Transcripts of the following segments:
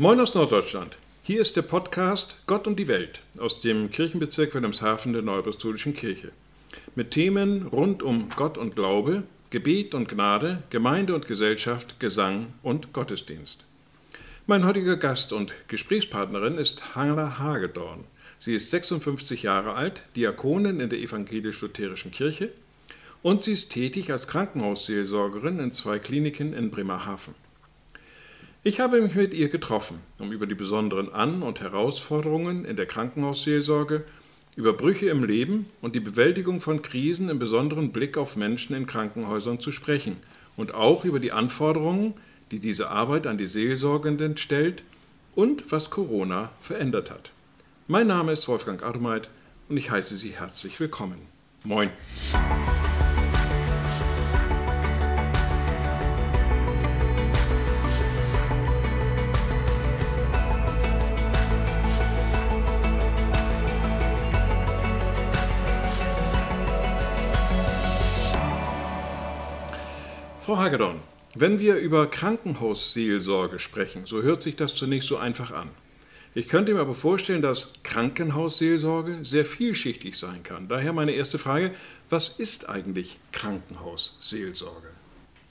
Moin aus Norddeutschland. Hier ist der Podcast Gott und die Welt aus dem Kirchenbezirk Wilhelmshaven der Neuapostolischen Kirche. Mit Themen rund um Gott und Glaube, Gebet und Gnade, Gemeinde und Gesellschaft, Gesang und Gottesdienst. Mein heutiger Gast und Gesprächspartnerin ist Hannah Hagedorn. Sie ist 56 Jahre alt, Diakonin in der evangelisch-lutherischen Kirche und sie ist tätig als Krankenhausseelsorgerin in zwei Kliniken in Bremerhaven. Ich habe mich mit ihr getroffen, um über die besonderen An- und Herausforderungen in der Krankenhausseelsorge, über Brüche im Leben und die Bewältigung von Krisen im besonderen Blick auf Menschen in Krankenhäusern zu sprechen und auch über die Anforderungen, die diese Arbeit an die Seelsorgenden stellt und was Corona verändert hat. Mein Name ist Wolfgang Armeit und ich heiße Sie herzlich willkommen. Moin! Hagedorn, wenn wir über Krankenhausseelsorge sprechen, so hört sich das zunächst so einfach an. Ich könnte mir aber vorstellen, dass Krankenhausseelsorge sehr vielschichtig sein kann. Daher meine erste Frage, was ist eigentlich Krankenhausseelsorge?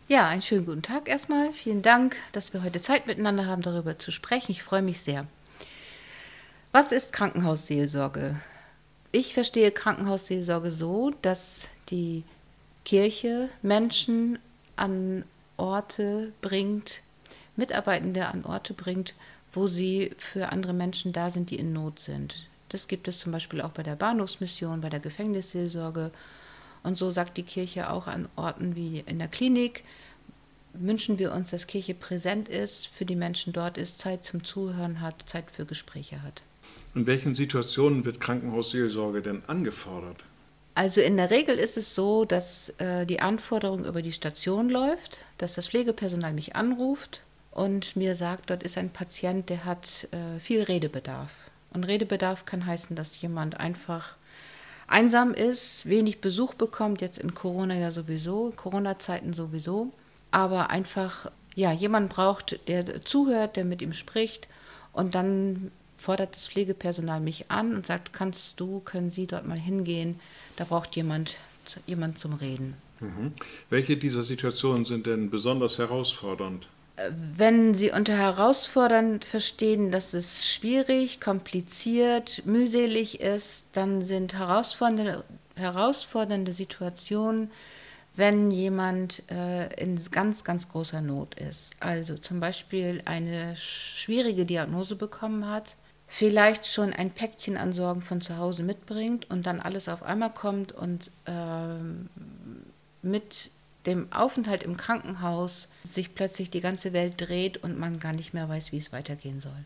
Ja, einen schönen guten Tag erstmal. Vielen Dank, dass wir heute Zeit miteinander haben, darüber zu sprechen. Ich freue mich sehr. Was ist Krankenhausseelsorge? Ich verstehe Krankenhausseelsorge so, dass die Kirche Menschen an Orte bringt, Mitarbeitende an Orte bringt, wo sie für andere Menschen da sind, die in Not sind. Das gibt es zum Beispiel auch bei der Bahnhofsmission, bei der Gefängnisseelsorge. Und so sagt die Kirche auch an Orten wie in der Klinik, wünschen wir uns, dass Kirche präsent ist, für die Menschen dort ist, Zeit zum Zuhören hat, Zeit für Gespräche hat. In welchen Situationen wird Krankenhausseelsorge denn angefordert? Also in der Regel ist es so, dass äh, die Anforderung über die Station läuft, dass das Pflegepersonal mich anruft und mir sagt, dort ist ein Patient, der hat äh, viel Redebedarf. Und Redebedarf kann heißen, dass jemand einfach einsam ist, wenig Besuch bekommt, jetzt in Corona ja sowieso, Corona-Zeiten sowieso, aber einfach ja, jemand braucht, der zuhört, der mit ihm spricht und dann fordert das Pflegepersonal mich an und sagt, kannst du, können Sie dort mal hingehen, da braucht jemand, jemand zum Reden. Mhm. Welche dieser Situationen sind denn besonders herausfordernd? Wenn Sie unter herausfordernd verstehen, dass es schwierig, kompliziert, mühselig ist, dann sind herausfordernde, herausfordernde Situationen, wenn jemand äh, in ganz, ganz großer Not ist. Also zum Beispiel eine schwierige Diagnose bekommen hat, vielleicht schon ein Päckchen an Sorgen von zu Hause mitbringt und dann alles auf einmal kommt und ähm, mit dem Aufenthalt im Krankenhaus sich plötzlich die ganze Welt dreht und man gar nicht mehr weiß, wie es weitergehen soll.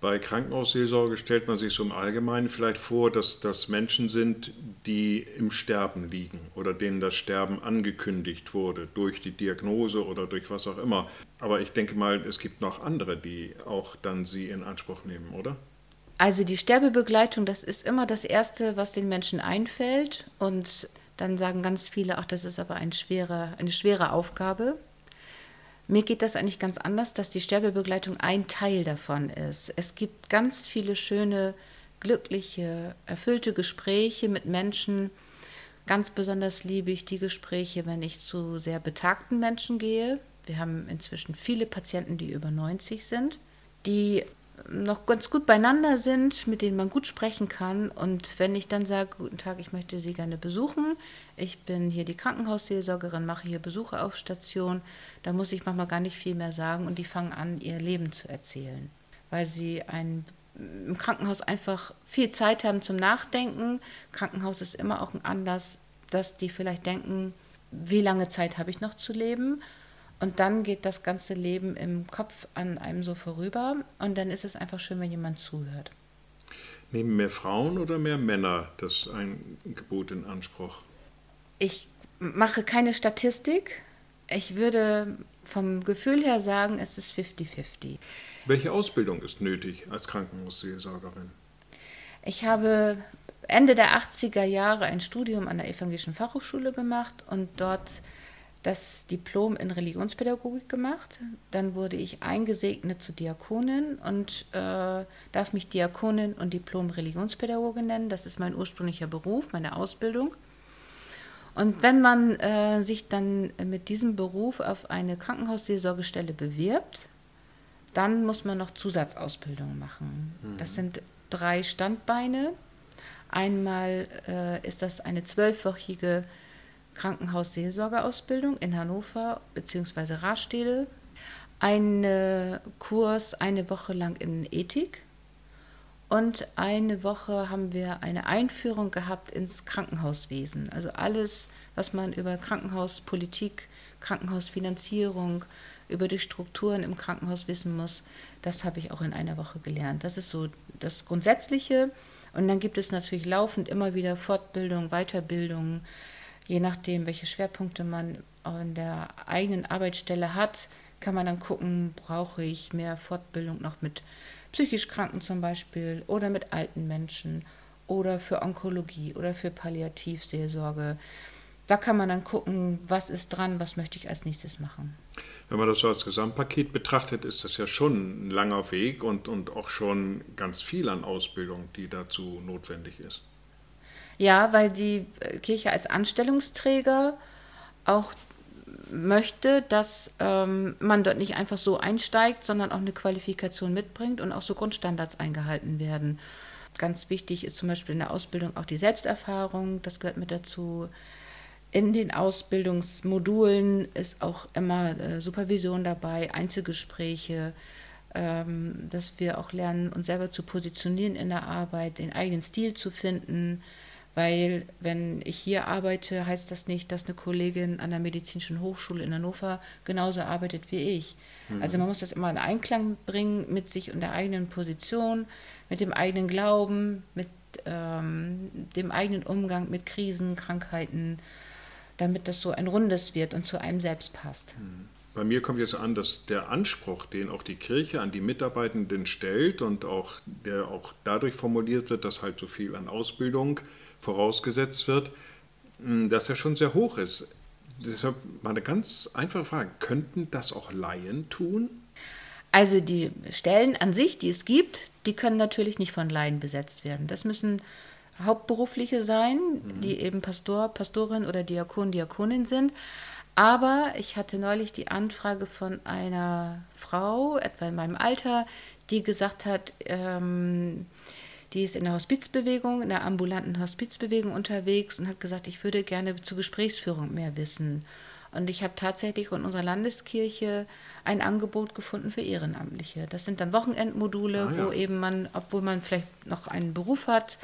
Bei Krankenhausseelsorge stellt man sich so im Allgemeinen vielleicht vor, dass das Menschen sind, die im Sterben liegen oder denen das Sterben angekündigt wurde durch die Diagnose oder durch was auch immer. Aber ich denke mal, es gibt noch andere, die auch dann sie in Anspruch nehmen, oder? Also die Sterbebegleitung, das ist immer das Erste, was den Menschen einfällt. Und dann sagen ganz viele, ach, das ist aber ein schwere, eine schwere Aufgabe. Mir geht das eigentlich ganz anders, dass die Sterbebegleitung ein Teil davon ist. Es gibt ganz viele schöne, glückliche, erfüllte Gespräche mit Menschen. Ganz besonders liebe ich die Gespräche, wenn ich zu sehr betagten Menschen gehe. Wir haben inzwischen viele Patienten, die über 90 sind, die noch ganz gut beieinander sind, mit denen man gut sprechen kann. Und wenn ich dann sage, guten Tag, ich möchte Sie gerne besuchen, ich bin hier die Krankenhausseelsorgerin, mache hier Besuche auf Station, da muss ich manchmal gar nicht viel mehr sagen und die fangen an, ihr Leben zu erzählen, weil sie ein im Krankenhaus einfach viel Zeit haben zum Nachdenken. Krankenhaus ist immer auch ein Anlass, dass die vielleicht denken, wie lange Zeit habe ich noch zu leben und dann geht das ganze Leben im Kopf an einem so vorüber und dann ist es einfach schön, wenn jemand zuhört. Nehmen mehr Frauen oder mehr Männer das ein Gebot in Anspruch? Ich mache keine Statistik. Ich würde vom Gefühl her sagen, es ist 50-50. Welche Ausbildung ist nötig als Krankenhausseelsorgerin? Ich habe Ende der 80er Jahre ein Studium an der Evangelischen Fachhochschule gemacht und dort das Diplom in Religionspädagogik gemacht. Dann wurde ich eingesegnet zur Diakonin und äh, darf mich Diakonin und Diplom Religionspädagogin nennen. Das ist mein ursprünglicher Beruf, meine Ausbildung. Und wenn man äh, sich dann mit diesem Beruf auf eine Krankenhausseelsorgestelle bewirbt, dann muss man noch Zusatzausbildung machen. Mhm. Das sind drei Standbeine. Einmal äh, ist das eine zwölfwöchige Krankenhausseelsorgeausbildung in Hannover bzw. Rastede. Ein Kurs eine Woche lang in Ethik. Und eine Woche haben wir eine Einführung gehabt ins Krankenhauswesen. Also alles, was man über Krankenhauspolitik, Krankenhausfinanzierung, über die Strukturen im Krankenhaus wissen muss, das habe ich auch in einer Woche gelernt. Das ist so das Grundsätzliche. Und dann gibt es natürlich laufend immer wieder Fortbildung, Weiterbildung, je nachdem, welche Schwerpunkte man an der eigenen Arbeitsstelle hat, kann man dann gucken, brauche ich mehr Fortbildung noch mit psychisch Kranken zum Beispiel oder mit alten Menschen oder für Onkologie oder für Palliativseelsorge. Da kann man dann gucken, was ist dran, was möchte ich als nächstes machen. Wenn man das so als Gesamtpaket betrachtet, ist das ja schon ein langer Weg und, und auch schon ganz viel an Ausbildung, die dazu notwendig ist. Ja, weil die äh, Kirche als Anstellungsträger auch möchte, dass ähm, man dort nicht einfach so einsteigt, sondern auch eine Qualifikation mitbringt und auch so Grundstandards eingehalten werden. Ganz wichtig ist zum Beispiel in der Ausbildung auch die Selbsterfahrung, das gehört mit dazu. In den Ausbildungsmodulen ist auch immer äh, Supervision dabei, Einzelgespräche, ähm, dass wir auch lernen, uns selber zu positionieren in der Arbeit, den eigenen Stil zu finden weil wenn ich hier arbeite, heißt das nicht, dass eine Kollegin an der Medizinischen Hochschule in Hannover genauso arbeitet wie ich. Mhm. Also man muss das immer in Einklang bringen mit sich und der eigenen Position, mit dem eigenen Glauben, mit ähm, dem eigenen Umgang mit Krisen, Krankheiten, damit das so ein rundes wird und zu einem selbst passt. Mhm. Bei mir kommt jetzt an, dass der Anspruch, den auch die Kirche an die Mitarbeitenden stellt und auch der auch dadurch formuliert wird, dass halt so viel an Ausbildung vorausgesetzt wird, hm, dass er schon sehr hoch ist. Deshalb mal eine ganz einfache Frage. Könnten das auch Laien tun? Also die Stellen an sich, die es gibt, die können natürlich nicht von Laien besetzt werden. Das müssen Hauptberufliche sein, mhm. die eben Pastor, Pastorin oder Diakon, Diakonin sind. Aber ich hatte neulich die Anfrage von einer Frau, etwa in meinem Alter, die gesagt hat, ähm, die ist in der Hospizbewegung, in der ambulanten Hospizbewegung unterwegs und hat gesagt, ich würde gerne zur Gesprächsführung mehr wissen. Und ich habe tatsächlich in unserer Landeskirche ein Angebot gefunden für Ehrenamtliche. Das sind dann Wochenendmodule, ah, ja. wo eben man, obwohl man vielleicht noch einen Beruf hat,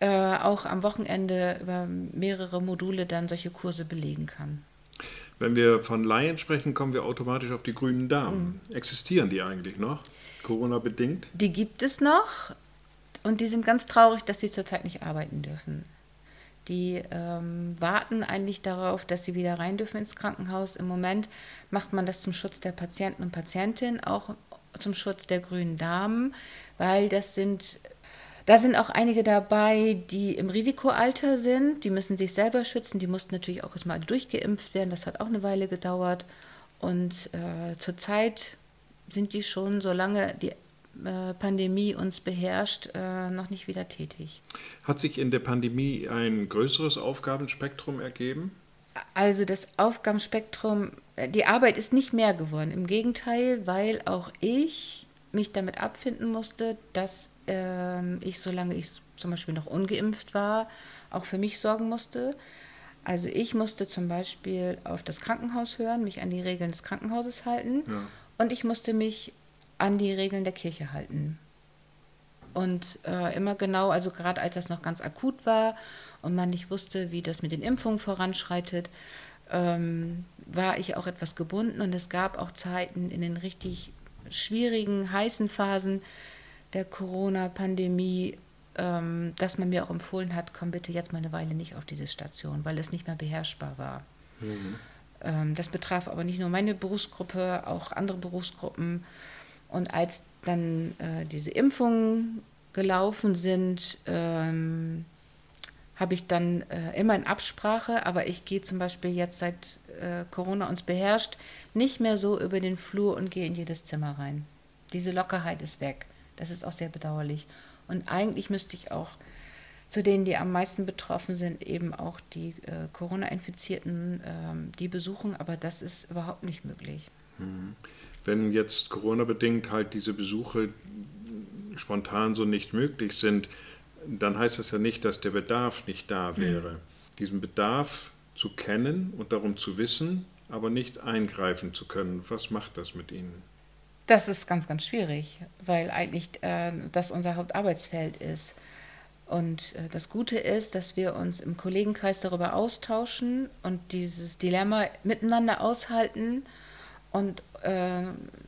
äh, auch am Wochenende über mehrere Module dann solche Kurse belegen kann. Wenn wir von Laien sprechen, kommen wir automatisch auf die grünen Damen. Mhm. Existieren die eigentlich noch, Corona-bedingt? Die gibt es noch. Und die sind ganz traurig, dass sie zurzeit nicht arbeiten dürfen. Die ähm, warten eigentlich darauf, dass sie wieder rein dürfen ins Krankenhaus. Im Moment macht man das zum Schutz der Patienten und Patientinnen, auch zum Schutz der grünen Damen, weil das sind, da sind auch einige dabei, die im Risikoalter sind. Die müssen sich selber schützen. Die mussten natürlich auch erstmal durchgeimpft werden. Das hat auch eine Weile gedauert. Und äh, zurzeit sind die schon, solange die Pandemie uns beherrscht, äh, noch nicht wieder tätig. Hat sich in der Pandemie ein größeres Aufgabenspektrum ergeben? Also das Aufgabenspektrum, äh, die Arbeit ist nicht mehr geworden. Im Gegenteil, weil auch ich mich damit abfinden musste, dass äh, ich, solange ich zum Beispiel noch ungeimpft war, auch für mich sorgen musste. Also ich musste zum Beispiel auf das Krankenhaus hören, mich an die Regeln des Krankenhauses halten ja. und ich musste mich an die Regeln der Kirche halten. Und äh, immer genau, also gerade als das noch ganz akut war und man nicht wusste, wie das mit den Impfungen voranschreitet, ähm, war ich auch etwas gebunden. Und es gab auch Zeiten in den richtig schwierigen, heißen Phasen der Corona-Pandemie, ähm, dass man mir auch empfohlen hat, komm bitte jetzt mal eine Weile nicht auf diese Station, weil es nicht mehr beherrschbar war. Mhm. Ähm, das betraf aber nicht nur meine Berufsgruppe, auch andere Berufsgruppen. Und als dann äh, diese Impfungen gelaufen sind, ähm, habe ich dann äh, immer in Absprache, aber ich gehe zum Beispiel jetzt seit äh, Corona uns beherrscht, nicht mehr so über den Flur und gehe in jedes Zimmer rein. Diese Lockerheit ist weg. Das ist auch sehr bedauerlich. Und eigentlich müsste ich auch zu denen, die am meisten betroffen sind, eben auch die äh, Corona-Infizierten, äh, die besuchen, aber das ist überhaupt nicht möglich. Mhm. Wenn jetzt Corona-bedingt halt diese Besuche spontan so nicht möglich sind, dann heißt das ja nicht, dass der Bedarf nicht da mhm. wäre. Mhm. Diesen Bedarf zu kennen und darum zu wissen, aber nicht eingreifen zu können, was macht das mit Ihnen? Das ist ganz, ganz schwierig, weil eigentlich äh, das unser Hauptarbeitsfeld ist. Und äh, das Gute ist, dass wir uns im Kollegenkreis darüber austauschen und dieses Dilemma miteinander aushalten. Und äh,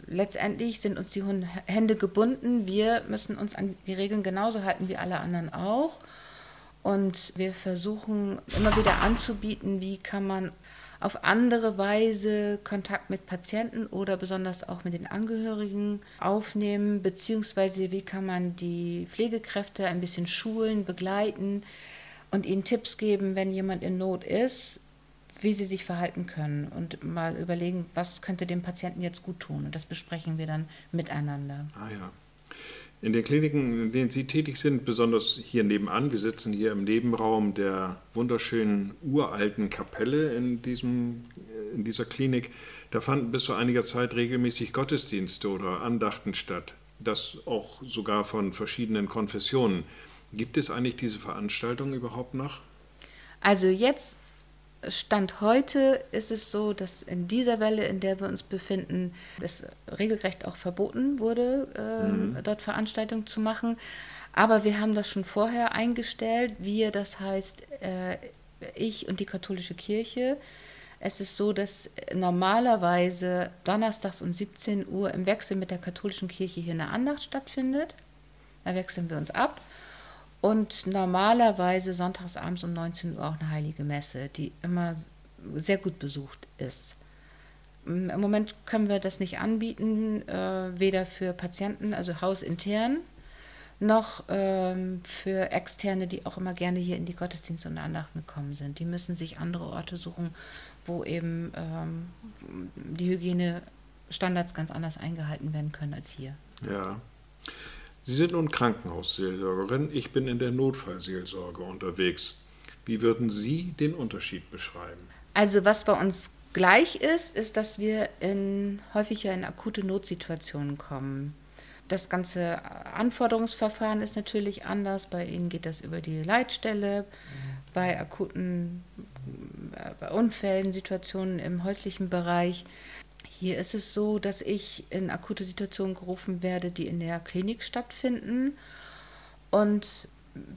letztendlich sind uns die Hände gebunden. Wir müssen uns an die Regeln genauso halten wie alle anderen auch. Und wir versuchen immer wieder anzubieten, wie kann man auf andere Weise Kontakt mit Patienten oder besonders auch mit den Angehörigen aufnehmen, beziehungsweise wie kann man die Pflegekräfte ein bisschen schulen, begleiten und ihnen Tipps geben, wenn jemand in Not ist, wie sie sich verhalten können und mal überlegen, was könnte dem Patienten jetzt gut tun. Und das besprechen wir dann miteinander. Ah ja. In den Kliniken, in denen Sie tätig sind, besonders hier nebenan, wir sitzen hier im Nebenraum der wunderschönen uralten Kapelle in, diesem, in dieser Klinik, da fanden bis vor einiger Zeit regelmäßig Gottesdienste oder Andachten statt, das auch sogar von verschiedenen Konfessionen. Gibt es eigentlich diese Veranstaltungen überhaupt noch? Also jetzt Stand heute ist es so, dass in dieser Welle, in der wir uns befinden, es regelrecht auch verboten wurde, äh, mhm. dort Veranstaltungen zu machen. Aber wir haben das schon vorher eingestellt. Wir, das heißt äh, ich und die katholische Kirche. Es ist so, dass normalerweise donnerstags um 17 Uhr im Wechsel mit der katholischen Kirche hier eine Andacht stattfindet. Da wechseln wir uns ab. Und normalerweise sonntagsabends um 19 Uhr auch eine heilige Messe, die immer sehr gut besucht ist. Im Moment können wir das nicht anbieten, äh, weder für Patienten, also hausintern, noch ähm, für Externe, die auch immer gerne hier in die Gottesdienste und Andachten gekommen sind. Die müssen sich andere Orte suchen, wo eben ähm, die Hygienestandards ganz anders eingehalten werden können als hier. Ja. Sie sind nun Krankenhausseelsorgerin, ich bin in der Notfallseelsorge unterwegs. Wie würden Sie den Unterschied beschreiben? Also was bei uns gleich ist, ist, dass wir in, häufig ja in akute Notsituationen kommen. Das ganze Anforderungsverfahren ist natürlich anders. Bei Ihnen geht das über die Leitstelle. Bei akuten äh, Unfällen, Situationen im häuslichen Bereich hier ist es so, dass ich in akute Situationen gerufen werde, die in der Klinik stattfinden. Und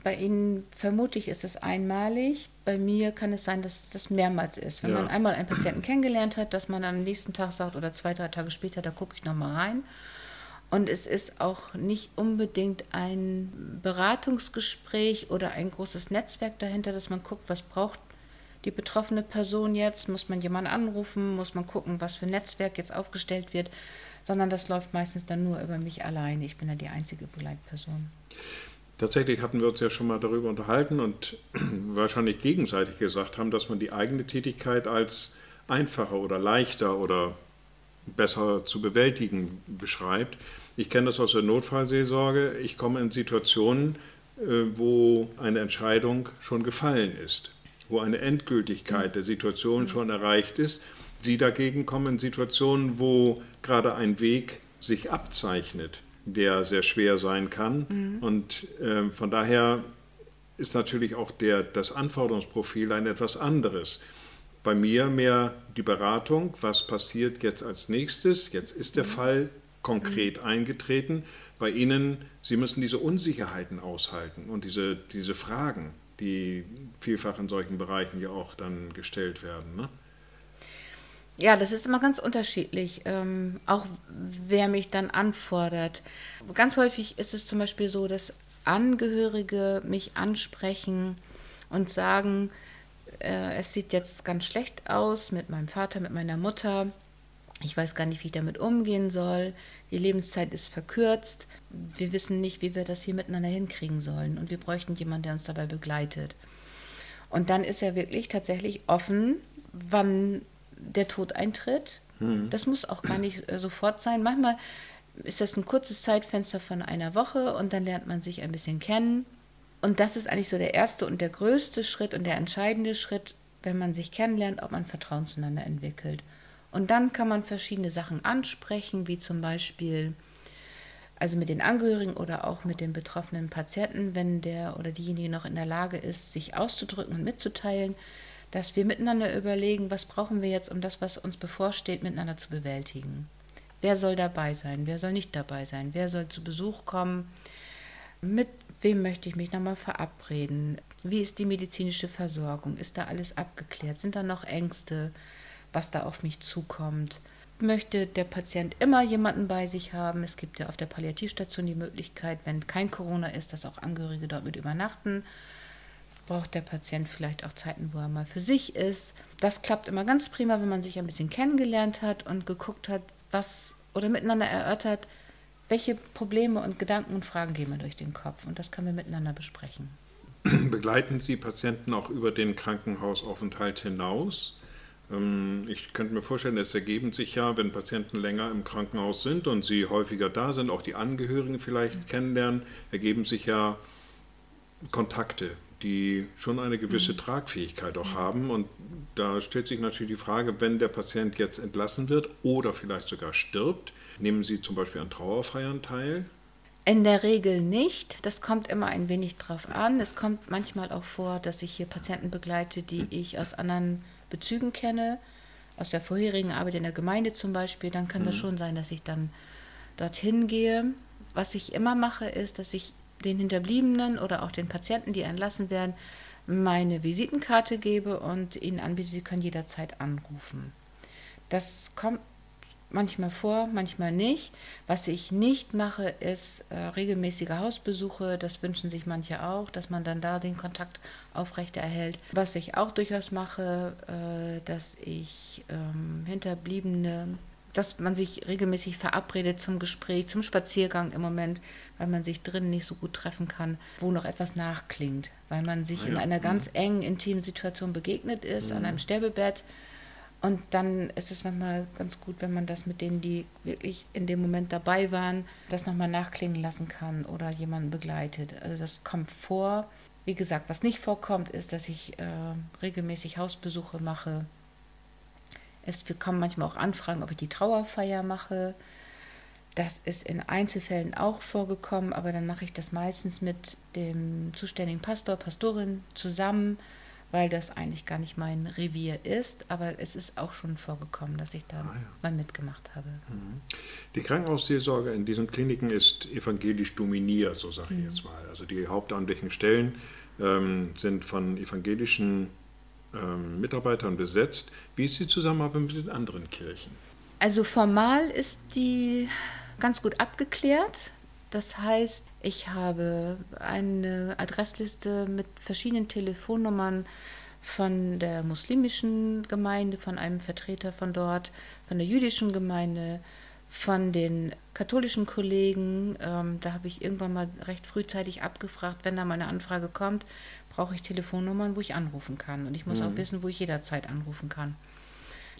bei Ihnen vermute ich, ist es einmalig. Bei mir kann es sein, dass das mehrmals ist. Wenn ja. man einmal einen Patienten kennengelernt hat, dass man am nächsten Tag sagt oder zwei, drei Tage später, da gucke ich nochmal rein. Und es ist auch nicht unbedingt ein Beratungsgespräch oder ein großes Netzwerk dahinter, dass man guckt, was braucht die betroffene Person jetzt? Muss man jemanden anrufen? Muss man gucken, was für ein Netzwerk jetzt aufgestellt wird? Sondern das läuft meistens dann nur über mich alleine. Ich bin ja die einzige Begleitperson. Tatsächlich hatten wir uns ja schon mal darüber unterhalten und wahrscheinlich gegenseitig gesagt haben, dass man die eigene Tätigkeit als einfacher oder leichter oder besser zu bewältigen beschreibt. Ich kenne das aus der Notfallseelsorge. Ich komme in Situationen, äh, wo eine Entscheidung schon gefallen ist wo eine Endgültigkeit der Situation schon erreicht ist. Sie dagegen kommen in Situationen, wo gerade ein Weg sich abzeichnet, der sehr schwer sein kann. Mhm. Und äh, von daher ist natürlich auch der, das Anforderungsprofil ein etwas anderes. Bei mir mehr die Beratung, was passiert jetzt als nächstes. Jetzt ist der mhm. Fall konkret mhm. eingetreten. Bei Ihnen, Sie müssen diese Unsicherheiten aushalten und diese, diese Fragen die vielfach in solchen Bereichen ja auch dann gestellt werden. Ne? Ja, das ist immer ganz unterschiedlich, ähm, auch wer mich dann anfordert. Ganz häufig ist es zum Beispiel so, dass Angehörige mich ansprechen und sagen, äh, es sieht jetzt ganz schlecht aus mit meinem Vater, mit meiner Mutter. Ich weiß gar nicht, wie ich damit umgehen soll. Die Lebenszeit ist verkürzt. Wir wissen nicht, wie wir das hier miteinander hinkriegen sollen. Und wir bräuchten jemanden, der uns dabei begleitet. Und dann ist er wirklich tatsächlich offen, wann der Tod eintritt. Mhm. Das muss auch gar nicht äh, sofort sein. Manchmal ist das ein kurzes Zeitfenster von einer Woche und dann lernt man sich ein bisschen kennen. Und das ist eigentlich so der erste und der größte Schritt und der entscheidende Schritt, wenn man sich kennenlernt, ob man Vertrauen zueinander entwickelt. Und dann kann man verschiedene Sachen ansprechen, wie zum Beispiel, also mit den Angehörigen oder auch mit den betroffenen Patienten, wenn der oder diejenige noch in der Lage ist, sich auszudrücken und mitzuteilen, dass wir miteinander überlegen, was brauchen wir jetzt, um das, was uns bevorsteht, miteinander zu bewältigen. Wer soll dabei sein? Wer soll nicht dabei sein? Wer soll zu Besuch kommen? Mit wem möchte ich mich nochmal verabreden? Wie ist die medizinische Versorgung? Ist da alles abgeklärt? Sind da noch Ängste, was da auf mich zukommt? Möchte der Patient immer jemanden bei sich haben? Es gibt ja auf der Palliativstation die Möglichkeit, wenn kein Corona ist, dass auch Angehörige dort mit übernachten. Braucht der Patient vielleicht auch Zeiten, wo er mal für sich ist? Das klappt immer ganz prima, wenn man sich ein bisschen kennengelernt hat und geguckt hat, was oder miteinander erörtert, welche Probleme und Gedanken und Fragen gehen mir durch den Kopf. Und das können wir miteinander besprechen. Begleiten Sie Patienten auch über den Krankenhausaufenthalt hinaus? Ähm, ich könnte mir vorstellen, es ergeben sich ja, wenn Patienten länger im Krankenhaus sind und sie häufiger da sind, auch die Angehörigen vielleicht mhm. kennenlernen, ergeben sich ja Kontakte, die schon eine gewisse mhm. Tragfähigkeit auch haben. Und da stellt sich natürlich die Frage, wenn der Patient jetzt entlassen wird oder vielleicht sogar stirbt, nehmen Sie zum Beispiel an Trauerfeiern teil? In der Regel nicht. Das kommt immer ein wenig drauf an. Es kommt manchmal auch vor, dass ich hier Patienten begleite, die ich aus anderen Bezügen kenne, aus der vorherigen Arbeit in der Gemeinde zum Beispiel. Dann kann mhm. das schon sein, dass ich dann dorthin gehe. Was ich immer mache, ist, dass ich den Hinterbliebenen oder auch den Patienten, die entlassen werden, meine Visitenkarte gebe und ihnen anbiete, sie können jederzeit anrufen. Das kommt manchmal vor, manchmal nicht. Was ich nicht mache, ist äh, regelmäßige Hausbesuche. Das wünschen sich manche auch, dass man dann da den Kontakt aufrechterhält. Was ich auch durchaus mache, äh, dass ich ähm, Hinterbliebene dass man sich regelmäßig verabredet zum Gespräch, zum Spaziergang im Moment, weil man sich drinnen nicht so gut treffen kann, wo noch etwas nachklingt, weil man sich ah, ja. in einer ganz mhm. engen, intimen Situation begegnet ist, mhm. an einem Sterbebett. Und dann ist es manchmal ganz gut, wenn man das mit denen, die wirklich in dem Moment dabei waren, das nochmal nachklingen lassen kann oder jemanden begleitet. Also das kommt vor. Wie gesagt, was nicht vorkommt, ist, dass ich äh, regelmäßig Hausbesuche mache es bekommen manchmal auch Anfragen, ob ich die Trauerfeier mache. Das ist in Einzelfällen auch vorgekommen, aber dann mache ich das meistens mit dem zuständigen Pastor, Pastorin zusammen, weil das eigentlich gar nicht mein Revier ist. Aber es ist auch schon vorgekommen, dass ich da ah, ja. mal mitgemacht habe. Mhm. Die Krankenhausseelsorge in diesen Kliniken ist evangelisch dominiert, so sage ich mhm. jetzt mal. Also die hauptamtlichen Stellen ähm, sind von evangelischen ähm, Mitarbeitern besetzt. Wie ist die Zusammenarbeit mit den anderen Kirchen? Also formal ist die ganz gut abgeklärt. Das heißt, ich habe eine Adressliste mit verschiedenen Telefonnummern von der muslimischen Gemeinde, von einem Vertreter von dort, von der jüdischen Gemeinde, von den katholischen Kollegen. Ähm, da habe ich irgendwann mal recht frühzeitig abgefragt, wenn da mal eine Anfrage kommt, brauche ich Telefonnummern, wo ich anrufen kann. Und ich muss mhm. auch wissen, wo ich jederzeit anrufen kann.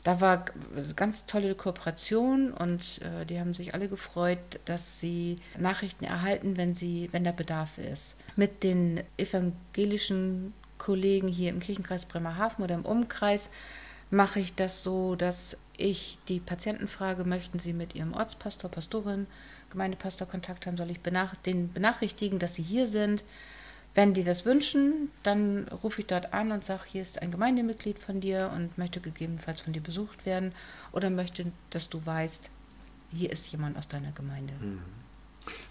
Da war eine ganz tolle Kooperation und äh, die haben sich alle gefreut, dass sie Nachrichten erhalten, wenn, sie, wenn der Bedarf ist. Mit den evangelischen Kollegen hier im Kirchenkreis Bremerhaven oder im Umkreis mache ich das so, dass ich die Patienten frage, möchten sie mit ihrem Ortspastor, Pastorin, Gemeindepastor Kontakt haben, soll ich benach den benachrichtigen, dass sie hier sind wenn die das wünschen, dann rufe ich dort an und sage, hier ist ein Gemeindemitglied von dir und möchte gegebenenfalls von dir besucht werden oder möchte, dass du weißt, hier ist jemand aus deiner Gemeinde. Mhm.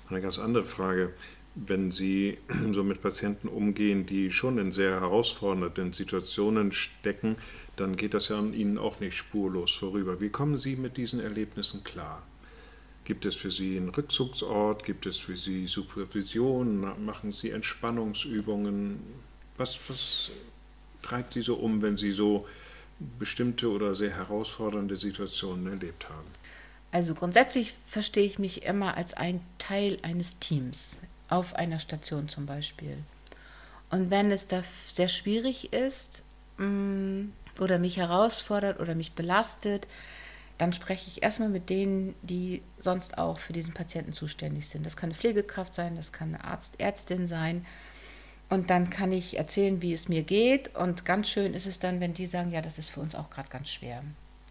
Eine ganz andere Frage. Wenn Sie so mit Patienten umgehen, die schon in sehr herausfordernden Situationen stecken, dann geht das ja an Ihnen auch nicht spurlos vorüber. Wie kommen Sie mit diesen Erlebnissen klar? Gibt es für Sie einen Rückzugsort? Gibt es für Sie Supervision? Machen Sie Entspannungsübungen? Was, was treibt Sie so um, wenn Sie so bestimmte oder sehr herausfordernde Situationen erlebt haben? Also grundsätzlich verstehe ich mich immer als ein Teil eines Teams, auf einer Station zum Beispiel. Und wenn es da sehr schwierig ist mm, oder mich herausfordert oder mich belastet, dann spreche ich erstmal mit denen, die sonst auch für diesen Patienten zuständig sind. Das kann eine Pflegekraft sein, das kann eine Arzt, Ärztin sein. Und dann kann ich erzählen, wie es mir geht. Und ganz schön ist es dann, wenn die sagen, ja, das ist für uns auch gerade ganz schwer.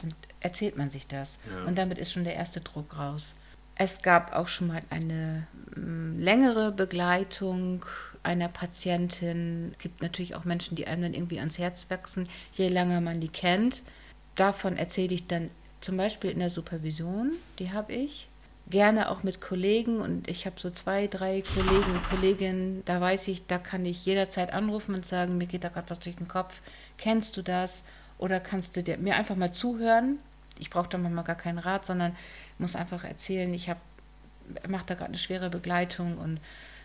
Dann erzählt man sich das. Ja. Und damit ist schon der erste Druck raus. Es gab auch schon mal eine mm, längere Begleitung einer Patientin. Es gibt natürlich auch Menschen, die einem dann irgendwie ans Herz wachsen, je länger man die kennt. Davon erzähle ich dann zum Beispiel in der Supervision, die habe ich. Gerne auch mit Kollegen und ich habe so zwei, drei Kollegen und Kolleginnen, da weiß ich, da kann ich jederzeit anrufen und sagen, mir geht da gerade was durch den Kopf, kennst du das? Oder kannst du dir, mir einfach mal zuhören? Ich brauche da manchmal gar keinen Rat, sondern muss einfach erzählen, ich mache da gerade eine schwere Begleitung und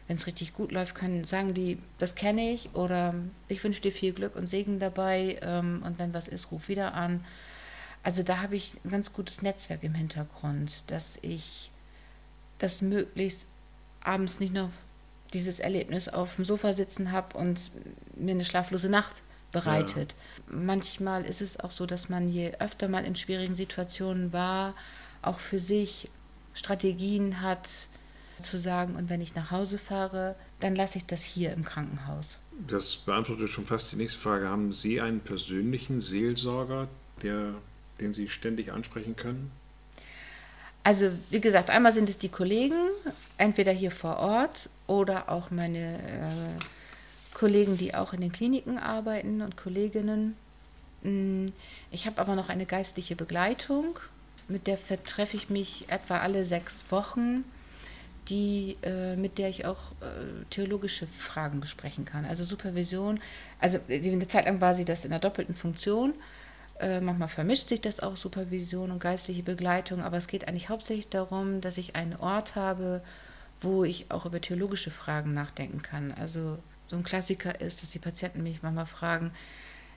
wenn es richtig gut läuft, können sagen die, das kenne ich oder ich wünsche dir viel Glück und Segen dabei ähm, und wenn was ist, ruf wieder an. Also da habe ich ein ganz gutes Netzwerk im Hintergrund, dass ich das möglichst abends nicht noch dieses Erlebnis auf dem Sofa sitzen habe und mir eine schlaflose Nacht bereitet. Ja. Manchmal ist es auch so, dass man je öfter mal in schwierigen Situationen war, auch für sich Strategien hat, zu sagen, und wenn ich nach Hause fahre, dann lasse ich das hier im Krankenhaus. Das beantwortet schon fast die nächste Frage. Haben Sie einen persönlichen Seelsorger, der den Sie ständig ansprechen können? Also wie gesagt, einmal sind es die Kollegen, entweder hier vor Ort oder auch meine äh, Kollegen, die auch in den Kliniken arbeiten und Kolleginnen. Mm, ich habe aber noch eine geistliche Begleitung, mit der vertreffe ich mich etwa alle sechs Wochen, die, äh, mit der ich auch äh, theologische Fragen besprechen kann. Also Supervision, also eine Zeit lang war sie das in der doppelten Funktion äh, manchmal vermischt sich das auch, Supervision und geistliche Begleitung, aber es geht eigentlich hauptsächlich darum, dass ich einen Ort habe, wo ich auch über theologische Fragen nachdenken kann. Also so ein Klassiker ist, dass die Patienten mich manchmal fragen,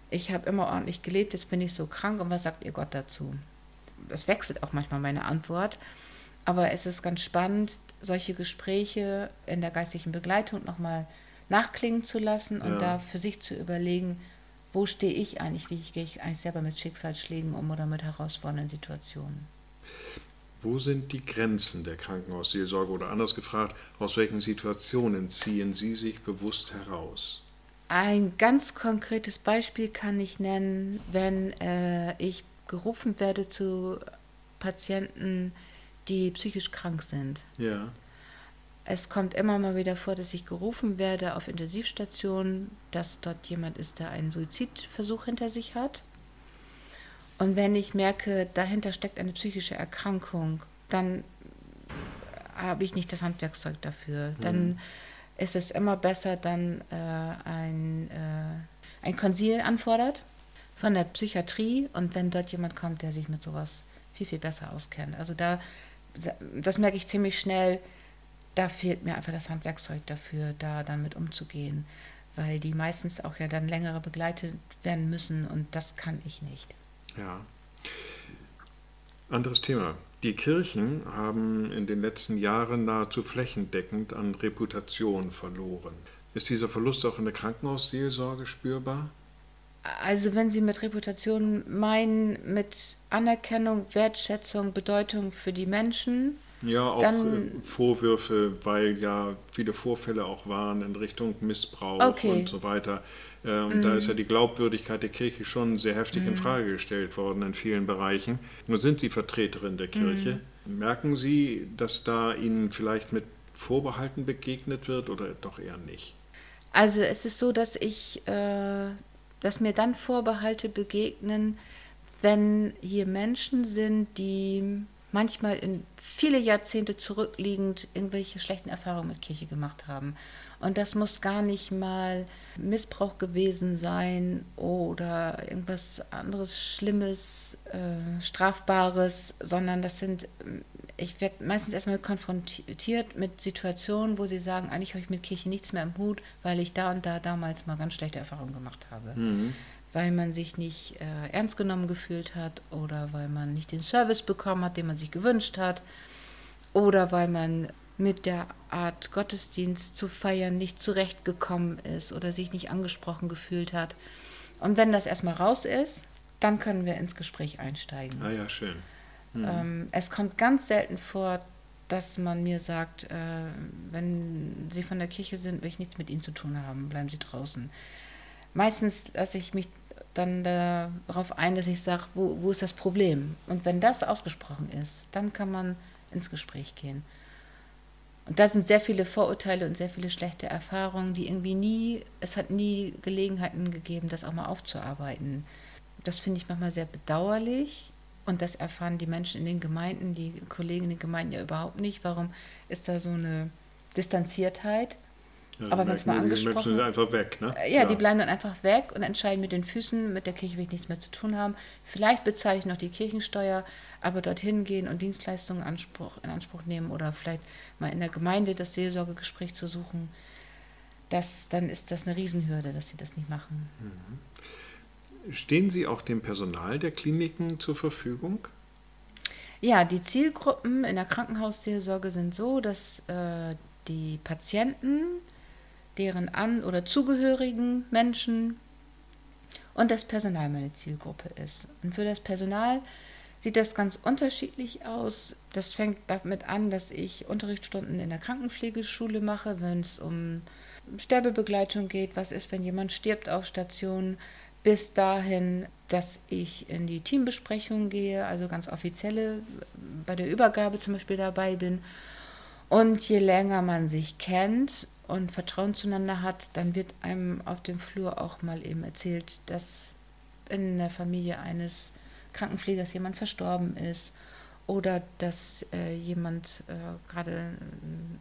ich habe immer ordentlich gelebt, jetzt bin ich so krank und was sagt ihr Gott dazu? Das wechselt auch manchmal meine Antwort, aber es ist ganz spannend, solche Gespräche in der geistlichen Begleitung nochmal nachklingen zu lassen und ja. da für sich zu überlegen, wo stehe ich eigentlich, wie gehe ich eigentlich selber mit Schicksalsschlägen um oder mit herausfordernden Situationen. Wo sind die Grenzen der Krankenhausseelsorge oder anders gefragt, aus welchen Situationen ziehen Sie sich bewusst heraus? Ein ganz konkretes Beispiel kann ich nennen, wenn äh, ich gerufen werde zu Patienten, die psychisch krank sind. Ja. Es kommt immer mal wieder vor, dass ich gerufen werde auf Intensivstationen, dass dort jemand ist, der einen Suizidversuch hinter sich hat. Und wenn ich merke, dahinter steckt eine psychische Erkrankung, dann habe ich nicht das Handwerkszeug dafür. Mhm. Dann ist es immer besser, dann äh, ein, äh, ein Konsil anfordert von der Psychiatrie und wenn dort jemand kommt, der sich mit sowas viel, viel besser auskennt. Also da, das merke ich ziemlich schnell, da fehlt mir einfach das Handwerkszeug dafür, da dann mit umzugehen, weil die meistens auch ja dann längere begleitet werden müssen und das kann ich nicht. Ja. Anderes Thema. Die Kirchen haben in den letzten Jahren nahezu flächendeckend an Reputation verloren. Ist dieser Verlust auch in der Krankenhausseelsorge spürbar? Also wenn Sie mit Reputation meinen, mit Anerkennung, Wertschätzung, Bedeutung für die Menschen, ja, auch dann, äh, Vorwürfe, weil ja viele Vorfälle auch waren in Richtung Missbrauch okay. und so weiter. Ähm, mm. Da ist ja die Glaubwürdigkeit der Kirche schon sehr heftig mm. in Frage gestellt worden in vielen Bereichen. Nun sind Sie Vertreterin der Kirche. Mm. Merken Sie, dass da Ihnen vielleicht mit Vorbehalten begegnet wird oder doch eher nicht? Also es ist so, dass ich, äh, dass mir dann Vorbehalte begegnen, wenn hier Menschen sind, die manchmal in viele Jahrzehnte zurückliegend irgendwelche schlechten Erfahrungen mit Kirche gemacht haben. Und das muss gar nicht mal Missbrauch gewesen sein oder irgendwas anderes Schlimmes, äh, Strafbares, sondern das sind, ich werde meistens erstmal konfrontiert mit Situationen, wo sie sagen, eigentlich habe ich mit Kirche nichts mehr im Hut, weil ich da und da damals mal ganz schlechte Erfahrungen gemacht habe. Mhm weil man sich nicht äh, ernst genommen gefühlt hat oder weil man nicht den Service bekommen hat, den man sich gewünscht hat oder weil man mit der Art Gottesdienst zu feiern nicht zurechtgekommen ist oder sich nicht angesprochen gefühlt hat. Und wenn das erstmal raus ist, dann können wir ins Gespräch einsteigen. Ah ja, schön. Mhm. Ähm, es kommt ganz selten vor, dass man mir sagt, äh, wenn Sie von der Kirche sind, will ich nichts mit Ihnen zu tun haben, bleiben Sie draußen. Meistens lasse ich mich dann darauf ein, dass ich sage, wo, wo ist das Problem? Und wenn das ausgesprochen ist, dann kann man ins Gespräch gehen. Und da sind sehr viele Vorurteile und sehr viele schlechte Erfahrungen, die irgendwie nie, es hat nie Gelegenheiten gegeben, das auch mal aufzuarbeiten. Das finde ich manchmal sehr bedauerlich und das erfahren die Menschen in den Gemeinden, die Kollegen in den Gemeinden ja überhaupt nicht. Warum ist da so eine Distanziertheit? Ja, Aber wenn es mal angesprochen Die Menschen einfach weg, ne? Ja, ja, die bleiben dann einfach weg und entscheiden mit den Füßen, mit der Kirche will ich nichts mehr zu tun haben. Vielleicht bezahle ich noch die Kirchensteuer, aber dorthin gehen und Dienstleistungen Anspruch, in Anspruch nehmen oder vielleicht mal in der Gemeinde das Seelsorgegespräch zu suchen, das, dann ist das eine Riesenhürde, dass sie das nicht machen. Mhm. Stehen Sie auch dem Personal der Kliniken zur Verfügung? Ja, die Zielgruppen in der Krankenhausseelsorge sind so, dass äh, die Patienten, deren An- oder zugehörigen Menschen und das Personal meine Zielgruppe ist. Und für das Personal sieht das ganz unterschiedlich aus. Das fängt damit an, dass ich Unterrichtsstunden in der Krankenpflegeschule mache, wenn es um Sterbebegleitung geht, was ist, wenn jemand stirbt auf Station, bis dahin, dass ich in die Teambesprechung gehe, also ganz offizielle, bei der Übergabe zum Beispiel dabei bin. Und je länger man sich kennt und Vertrauen zueinander hat, dann wird einem auf dem Flur auch mal eben erzählt, dass in der Familie eines Krankenpflegers jemand verstorben ist oder dass äh, jemand äh, gerade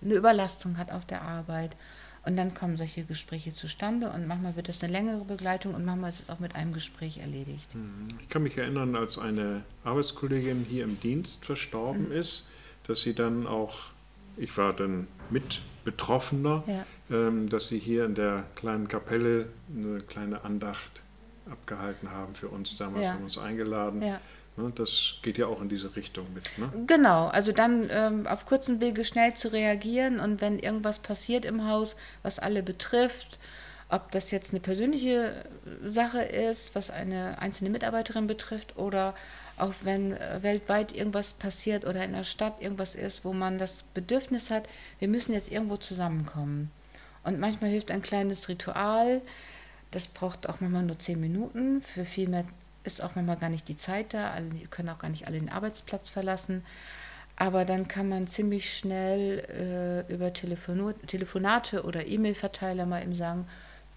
eine Überlastung hat auf der Arbeit. Und dann kommen solche Gespräche zustande und manchmal wird es eine längere Begleitung und manchmal ist es auch mit einem Gespräch erledigt. Mhm. Ich kann mich erinnern, als eine Arbeitskollegin hier im Dienst verstorben mhm. ist, dass sie dann auch, ich war dann mit Betroffener, ja. ähm, dass sie hier in der kleinen Kapelle eine kleine Andacht abgehalten haben für uns. Damals ja. haben uns eingeladen. Ja. Ne, das geht ja auch in diese Richtung mit. Ne? Genau, also dann ähm, auf kurzen Wege schnell zu reagieren und wenn irgendwas passiert im Haus, was alle betrifft, ob das jetzt eine persönliche Sache ist, was eine einzelne Mitarbeiterin betrifft, oder auch wenn äh, weltweit irgendwas passiert oder in der Stadt irgendwas ist, wo man das Bedürfnis hat, wir müssen jetzt irgendwo zusammenkommen. Und manchmal hilft ein kleines Ritual, das braucht auch manchmal nur zehn Minuten. Für viel mehr ist auch manchmal gar nicht die Zeit da. Alle können auch gar nicht alle den Arbeitsplatz verlassen. Aber dann kann man ziemlich schnell äh, über Telefonate oder E-Mail-Verteiler mal eben sagen,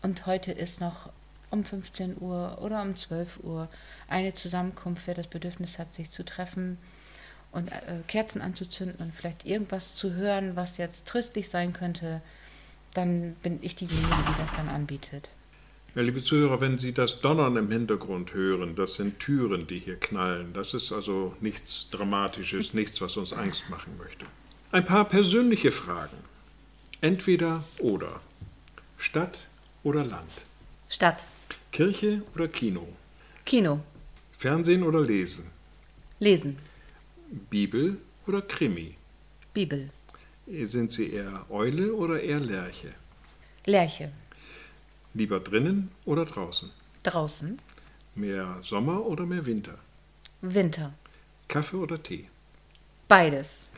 und heute ist noch um 15 Uhr oder um 12 Uhr eine Zusammenkunft, wer das Bedürfnis hat, sich zu treffen und äh, Kerzen anzuzünden und vielleicht irgendwas zu hören, was jetzt tröstlich sein könnte, dann bin ich diejenige, die das dann anbietet. Ja, liebe Zuhörer, wenn Sie das Donnern im Hintergrund hören, das sind Türen, die hier knallen. Das ist also nichts Dramatisches, nichts, was uns Angst machen möchte. Ein paar persönliche Fragen. Entweder oder. Stadt oder Land? Stadt. Kirche oder Kino? Kino. Fernsehen oder Lesen? Lesen. Bibel oder Krimi? Bibel. Sind Sie eher Eule oder eher Lerche? Lerche. Lieber drinnen oder draußen? Draußen. Mehr Sommer oder mehr Winter? Winter. Kaffee oder Tee? Beides.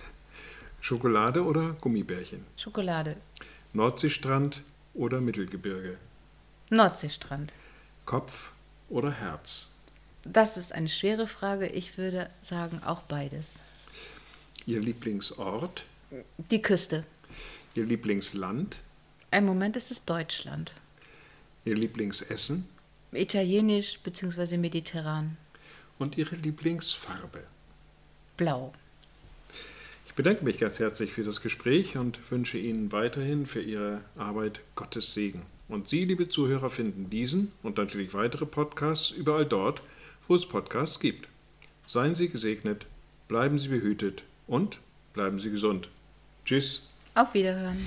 Schokolade oder Gummibärchen? Schokolade. Nordseestrand oder Mittelgebirge? Nordseestrand. Kopf oder Herz? Das ist eine schwere Frage. Ich würde sagen auch beides. Ihr Lieblingsort? Die Küste. Ihr Lieblingsland? Im Moment ist es Deutschland. Ihr Lieblingsessen? Italienisch bzw. mediterran. Und Ihre Lieblingsfarbe? Blau. Ich bedanke mich ganz herzlich für das Gespräch und wünsche Ihnen weiterhin für Ihre Arbeit Gottes Segen. Und Sie, liebe Zuhörer, finden diesen und natürlich weitere Podcasts überall dort, wo es Podcasts gibt. Seien Sie gesegnet, bleiben Sie behütet und bleiben Sie gesund. Tschüss. Auf Wiederhören.